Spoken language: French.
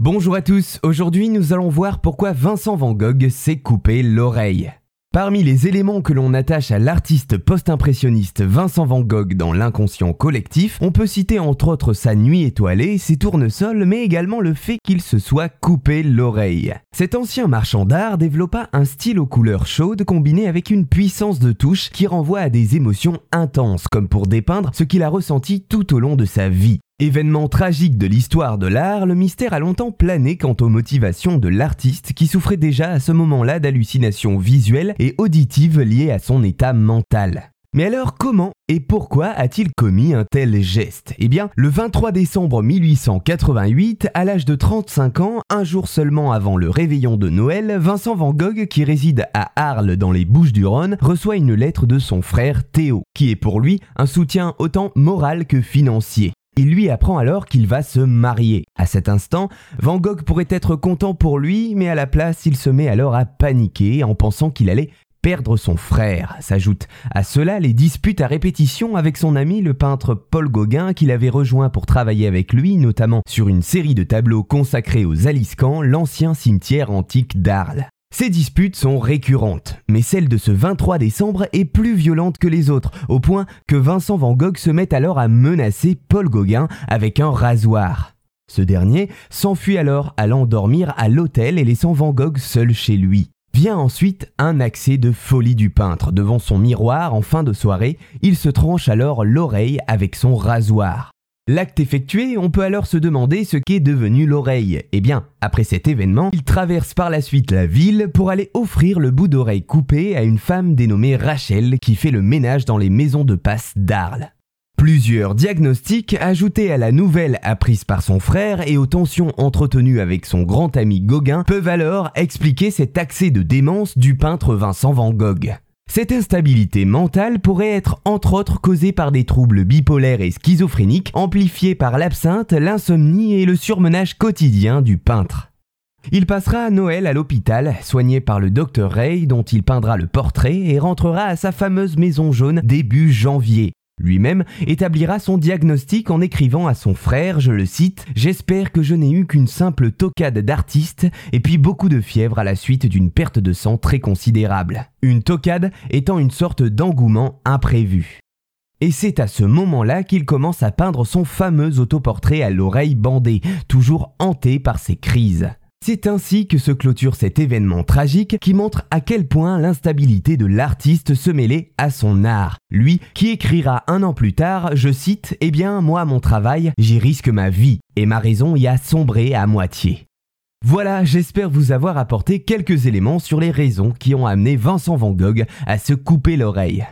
Bonjour à tous, aujourd'hui nous allons voir pourquoi Vincent Van Gogh s'est coupé l'oreille. Parmi les éléments que l'on attache à l'artiste post-impressionniste Vincent Van Gogh dans l'inconscient collectif, on peut citer entre autres sa nuit étoilée, ses tournesols, mais également le fait qu'il se soit coupé l'oreille. Cet ancien marchand d'art développa un style aux couleurs chaudes combiné avec une puissance de touche qui renvoie à des émotions intenses, comme pour dépeindre ce qu'il a ressenti tout au long de sa vie. Événement tragique de l'histoire de l'art, le mystère a longtemps plané quant aux motivations de l'artiste qui souffrait déjà à ce moment-là d'hallucinations visuelles et auditives liées à son état mental. Mais alors comment et pourquoi a-t-il commis un tel geste? Eh bien, le 23 décembre 1888, à l'âge de 35 ans, un jour seulement avant le réveillon de Noël, Vincent Van Gogh, qui réside à Arles dans les Bouches-du-Rhône, reçoit une lettre de son frère Théo, qui est pour lui un soutien autant moral que financier. Il lui apprend alors qu'il va se marier. À cet instant, Van Gogh pourrait être content pour lui, mais à la place, il se met alors à paniquer en pensant qu'il allait perdre son frère. S'ajoutent à cela les disputes à répétition avec son ami le peintre Paul Gauguin qu'il avait rejoint pour travailler avec lui, notamment sur une série de tableaux consacrés aux Aliscans, l'ancien cimetière antique d'Arles. Ces disputes sont récurrentes, mais celle de ce 23 décembre est plus violente que les autres, au point que Vincent Van Gogh se met alors à menacer Paul Gauguin avec un rasoir. Ce dernier s'enfuit alors allant dormir à l'hôtel et laissant Van Gogh seul chez lui. Vient ensuite un accès de folie du peintre. Devant son miroir en fin de soirée, il se tranche alors l'oreille avec son rasoir. L'acte effectué, on peut alors se demander ce qu'est devenu l'oreille. Eh bien, après cet événement, il traverse par la suite la ville pour aller offrir le bout d'oreille coupé à une femme dénommée Rachel qui fait le ménage dans les maisons de passe d'Arles. Plusieurs diagnostics ajoutés à la nouvelle apprise par son frère et aux tensions entretenues avec son grand ami Gauguin peuvent alors expliquer cet accès de démence du peintre Vincent Van Gogh. Cette instabilité mentale pourrait être entre autres causée par des troubles bipolaires et schizophréniques amplifiés par l'absinthe, l'insomnie et le surmenage quotidien du peintre. Il passera Noël à l'hôpital, soigné par le docteur Ray dont il peindra le portrait et rentrera à sa fameuse maison jaune début janvier, lui-même établira son diagnostic en écrivant à son frère, je le cite, J'espère que je n'ai eu qu'une simple tocade d'artiste et puis beaucoup de fièvre à la suite d'une perte de sang très considérable. Une tocade étant une sorte d'engouement imprévu. Et c'est à ce moment-là qu'il commence à peindre son fameux autoportrait à l'oreille bandée, toujours hanté par ses crises. C'est ainsi que se clôture cet événement tragique qui montre à quel point l'instabilité de l'artiste se mêlait à son art. Lui qui écrira un an plus tard, je cite, Eh bien, moi, mon travail, j'y risque ma vie, et ma raison y a sombré à moitié. Voilà, j'espère vous avoir apporté quelques éléments sur les raisons qui ont amené Vincent Van Gogh à se couper l'oreille.